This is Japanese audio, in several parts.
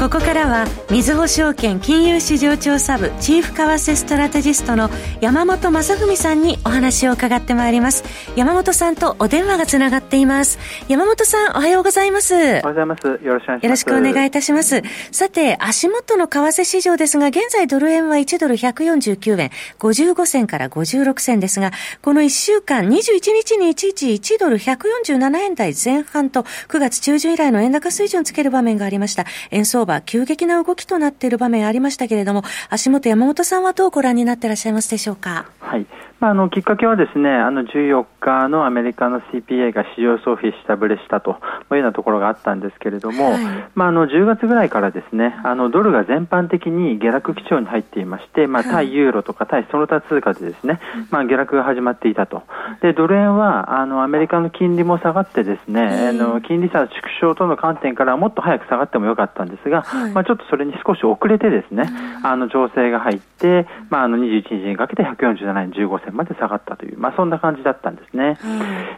ここからは、みずほ証券金融市場調査部チーフ為替ストラテジストの山本雅文さんにお話を伺ってまいります。山本さんとお電話がつながっています。山本さん、おはようございます。おはようございます。よろしくお願いします。よろしくお願いいたします。さて、足元の為替市場ですが、現在ドル円は1ドル149円55銭から56銭ですが、この1週間21日に一時1ドル147円台前半と9月中旬以来の円高水準つける場面がありました。円相場は、急激な動きとなっている場面ありましたけれども、足元山本さんはどうご覧になっていらっしゃいますでしょうか？はい。まあ、あのきっかけはですね、あの14日のアメリカの CPA が市場総費下振れしたというようなところがあったんですけれども、はい、まあ、あの10月ぐらいからですね、あのドルが全般的に下落基調に入っていまして、まあ、対ユーロとか対その他通貨でですね、まあ、下落が始まっていたと。で、ドル円はあのアメリカの金利も下がってですね、あの金利差縮小との観点からもっと早く下がってもよかったんですが、はい、まあ、ちょっとそれに少し遅れてですね、あの調整が入って、まあ、あの21日にかけて147円15銭まで下がったという、まあ、そんな感じだったんですね。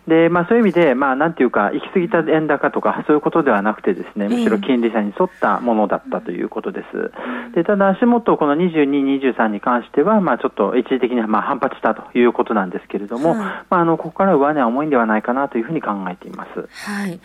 で、まあ、そういう意味で、まあ、なんていうか、行き過ぎた円高とか、そういうことではなくてですね、むしろ金利差に沿ったものだったということです。で、ただ足元、この22、23に関しては、まあ、ちょっと一時的にまあ反発したということなんですけれども、まあ、あの、ここから上値は重いんではないかなというふうに考えています。はい。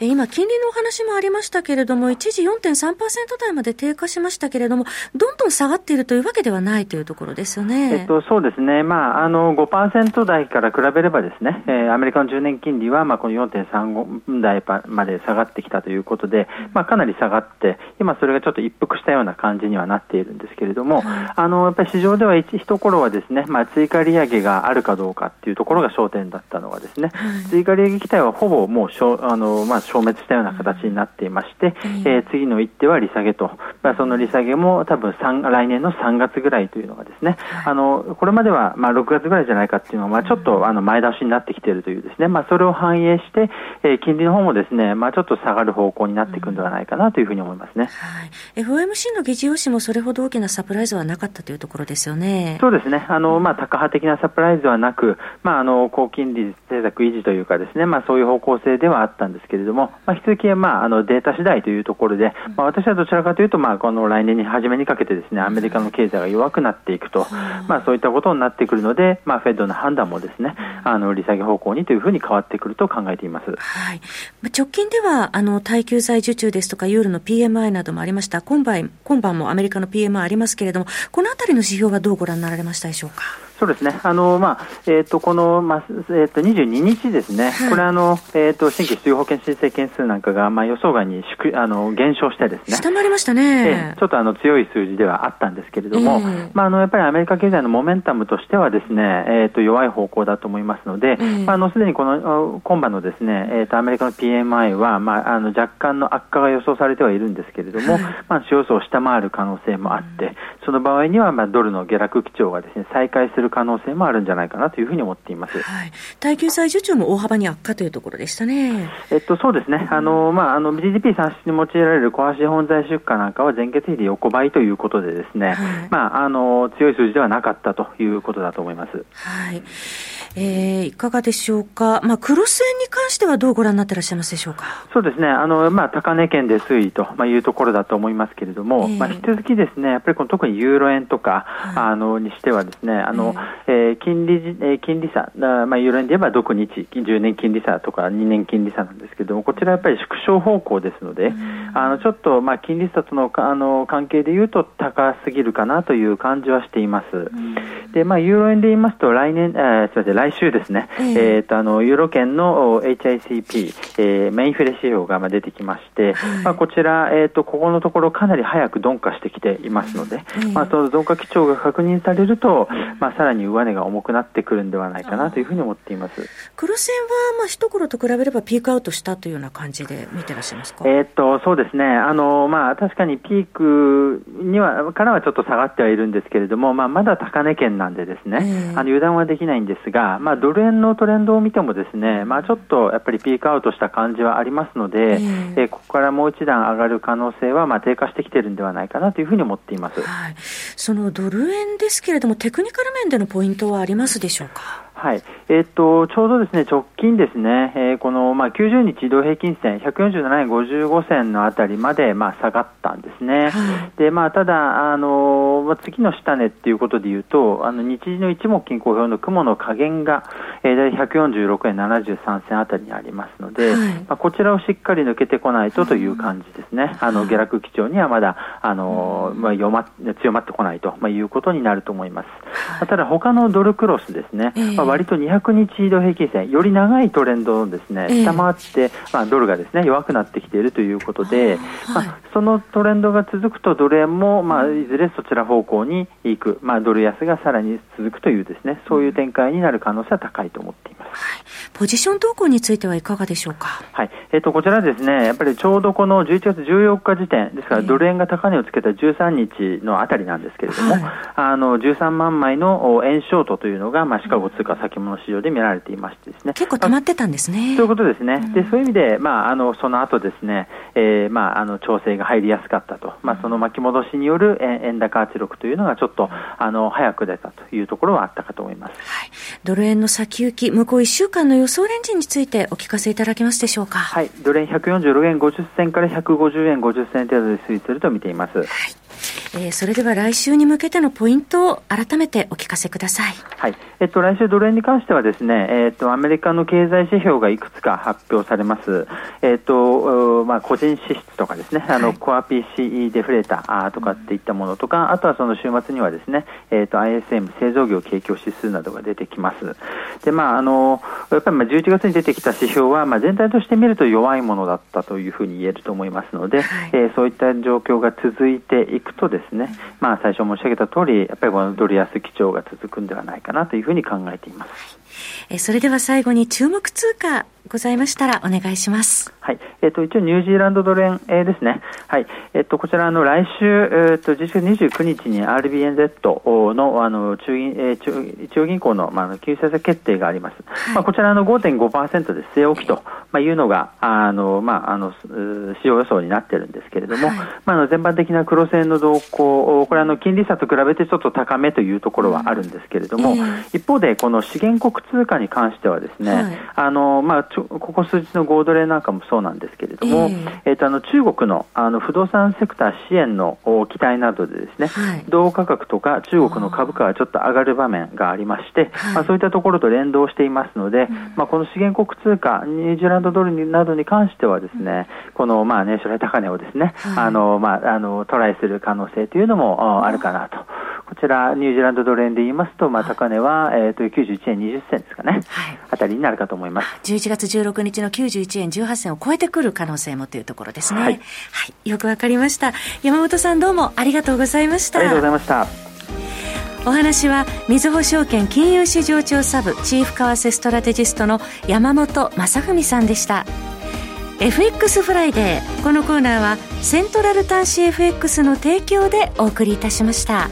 え今、金利のお話もありましたけれども、一時4.3%台まで低下しましたけれども、どんどん下がっているというわけではないというところですよね。えっと、そうですね。まあ、あの、5%台から比べればですね、えー、アメリカの10年金利は、まあ、この4.35台まで下がってきたということで、まあ、かなり下がって、今それがちょっと一服したような感じにはなっているんですけれども、あの、やっぱり市場では一一頃はですね、まあ、追加利上げがあるかどうかっていうところが焦点だったのがですね、追加利上げ期待はほぼもうしょあの、まあ、消滅したような形になっていまして、えー、次の一手は利下げと、まあ、その利下げも多分来年の3月ぐらいというのがですね、あの、これまではまあ6月ぐらいじゃないかっていうのは、まあ、ちょっとあの前倒しになってきているというですね、まあ、それを反映して、えー、金利の方もですね、まあ、ちょっと下がる方向になっていくんではないかなというふうに思いますね。はい、FOMC の議事要旨もそれほど大きなサプライズはなかったというところですよね。そうですね。あの、まあ、高派的なサプライズはなく、まあ、あの、高金利政策維持というかですね、まあ、そういう方向性ではあったんですけれども、まあ、引き続き、まあ、あの、データ次第というところで、まあ、私はどちらかというと、まあ、この来年に初めにかけてですね、アメリカの経済が弱くなっていくと、まあ、そういったことになってくるので、まあ、フェッドの判断もですね、あの、利下げ方向にというふうに変わってくると考えています。はい。直近では、あの、耐久財受注ですとか、ユーロの PMI などもありました。今晩、今晩もアメリカの PMI ありますけれども、このあたりの指標はどうご覧になられましたでしょうか？そうですね、あのまあえーと、この、まあえーと、22日ですね、はい、これあの、えーと、新規失業保険申請件数なんかが、まあ、予想外にあの減少してですね、下回りましたね、えー、ちょっとあの強い数字ではあったんですけれども、えー、まあ、あのやっぱりアメリカ経済のモメンタムとしてはですね、えー、と弱い方向だと思いますので、えー、まあ、あのすでにこの今晩のですね、えー、とアメリカの PMI は、まあ、あの若干の悪化が予想されてはいるんですけれども、はい、まあ、予想を下回る可能性もあって、その場合には、まあ、ドルの下落基調がですね再開する可能性もあるんじゃゃないかなというふうに思っています。はい。耐久財受注も大幅に悪化というところでしたね。えっと、そうですね。あの、まあ、あの、GDP 算出に用いられるコア資本財出荷なんかは前月比で横ばいということでですね、はい、まあ、あの、強い数字ではなかったということだと思います。はい。えー、いかがでしょうか、まあ、クロス円に関してはどうご覧になってらっしゃいますでしょうか？そうですね、あのまあ、高値圏で推移というところだと思いますけれども、えー、まあ、引き続きですね、やっぱりこの特にユーロ円とか、はい、あのにしてはですね、あのえー、えー、金利えー、金利差、まあ、ユーロ円で言えば独日、10年金利差とか2年金利差なんですけれども、こちらやっぱり縮小方向ですので、うん、あのちょっと、まあ、金利差とのあの関係でいうと高すぎるかなという感じはしています。うん、で、まあ、ユーロ円で言いますと、来年、えー、すみません、来週ですね、えー、えー、とあのユーロ圏の HICP、えー、メインフレ指標が出てきまして、はい、まあ、こちら、えーと、ここのところかなり早く鈍化してきていますので、うん、まあ、その鈍化基調が確認されると、まあ、さらに上値が重くなってくるんではないかなというふうに思っています。クロス円は、まあ、一頃と比べればピークアウトしたというような感じで見てらっしゃいますか、えー、とそうですね。あの、まあ、確かにピークにはからはちょっと下がってはいるんですけれども、まあ、まだ高値圏なんでですね、あの油断はできないんですが、まあ、ドル円のトレンドを見てもですね、まあ、ちょっとやっぱりピークアウトした感じはありますので、えー、ここからもう一段上がる可能性はまあ低下してきてるんではないかなというふうに思っています、はい、そのドル円ですけれども、テクニカル面でのポイントはありますでしょうか？はい、えー、っとちょうどですね直近ですね、えー、このまあ90日移動平均線147円55銭のあたりまでまあ下がったんですね。はい、でまあただあのまあ次の下値っていうことで言うとあの日時の一目金公表の雲の加減が、えー、146円73銭あたりにありますので、はい、まあこちらをしっかり抜けてこないとという感じですね。あの下落基調にはまだあのまあ弱ま強まってこないとまあいうことになると思います。はい、ただ他のドルクロスですね。えーまあ割と200日移動平均線、より長いトレンドをですね、下回って、まあ、ドルがですね弱くなってきているということで、まあ、そのトレンドが続くと、ドル円も、まあ、いずれそちら方向に行く、まあ、ドル安がさらに続くというですね、そういう展開になる可能性は高いと思っています。はい、ポジション動向についてはいかがでしょうか？はい、えっ、ー、と、こちらですね、やっぱりちょうどこの11月14日時点、ですから、ドル円が高値をつけた13日のあたりなんですけれども、はい、あの、13万枚の円ショートというのが、まあ、シカゴ通貨先物市場で見られていましてですね。結構溜まってたんですね。ということですね。うん、で、そういう意味で、まあ、あの、その後ですね、えー、まあ、あの、調整が入りやすかったと。まあ、その巻き戻しによる円高圧力というのがちょっと、あの、早く出たというところはあったかと思います。はい。ドル円の先行き、向こう1週間の予想レンジについてお聞かせいただけますでしょうか？はい。ドル円146円50銭から150円50銭程度で推移すると見ています。はい。えー、それでは来週に向けてのポイントを改めてお聞かせください。はい。えっと、来週ドル円に関してはですね、えっと、アメリカの経済指標がいくつか発表されます。えっと、まあ、個人支出とかですね、あの、はい、コア PCE デフレーターとかっていったものとか、あとはその週末にはですね、えっと、ISM 製造業景況指数などが出てきます。で、まあ、あの、やっぱりまあ11月に出てきた指標は、まあ、全体として見ると弱いものだったというふうに言えると思いますので、はい、えー、そういった状況が続いていくとですね、ですねまあ、最初申し上げた通り、やっぱりこのドル安基調が続くんではないかなというふうに考えています。えそれでは最後に注目通貨ございましたらお願いします。はい。えっ、ー、と、一応ニュージーランドドル円、えー、ですね。はい。えっ、ー、と、こちら、の、来週、えっ、ー、と、実質29日に RBNZ の、あの、中銀、えー、中中央銀行の、まあ、金融政策決定があります。はい、まあ、こちらの5.5%で据え置きと、まあ、いうのが、あの、まあ、あの、市場予想になってるんですけれども、はい、まあ、あの、全般的な黒線の動向、これ、あの、金利差と比べてちょっと高めというところはあるんですけれども、うん、一方で、この資源国通貨に関してはですね、はい、あの、まあ、ここ数日の5ドルなんかもそうなんですけれども、えー、えーとあの中国のあの不動産セクター支援の期待などでですね、はい、銅価格とか中国の株価がちょっと上がる場面がありまして、まあ、そういったところと連動していますので、まあ、この資源国通貨、ニュージーランドドルなどに関してはですね、このまあ年初来高値をですね、はい、あのまああのトライする可能性というのもあるかなと。こちら、ニュージーランドドル円で言いますと、まあ、高値は、えー、と91円20銭ですかね、はい、あたりになるかと思います11月16日の91円18銭を超えてくる可能性もというところですね。はい、はい、よくわかりました。山本さん、どうもありがとうございました。ありがとうございました。お話は、みずほ証券金融市場調査部チーフ為替ストラテジストの山本雅文さんでした。FX フライデー。このコーナーは、セントラル短資 FX の提供でお送りいたしました。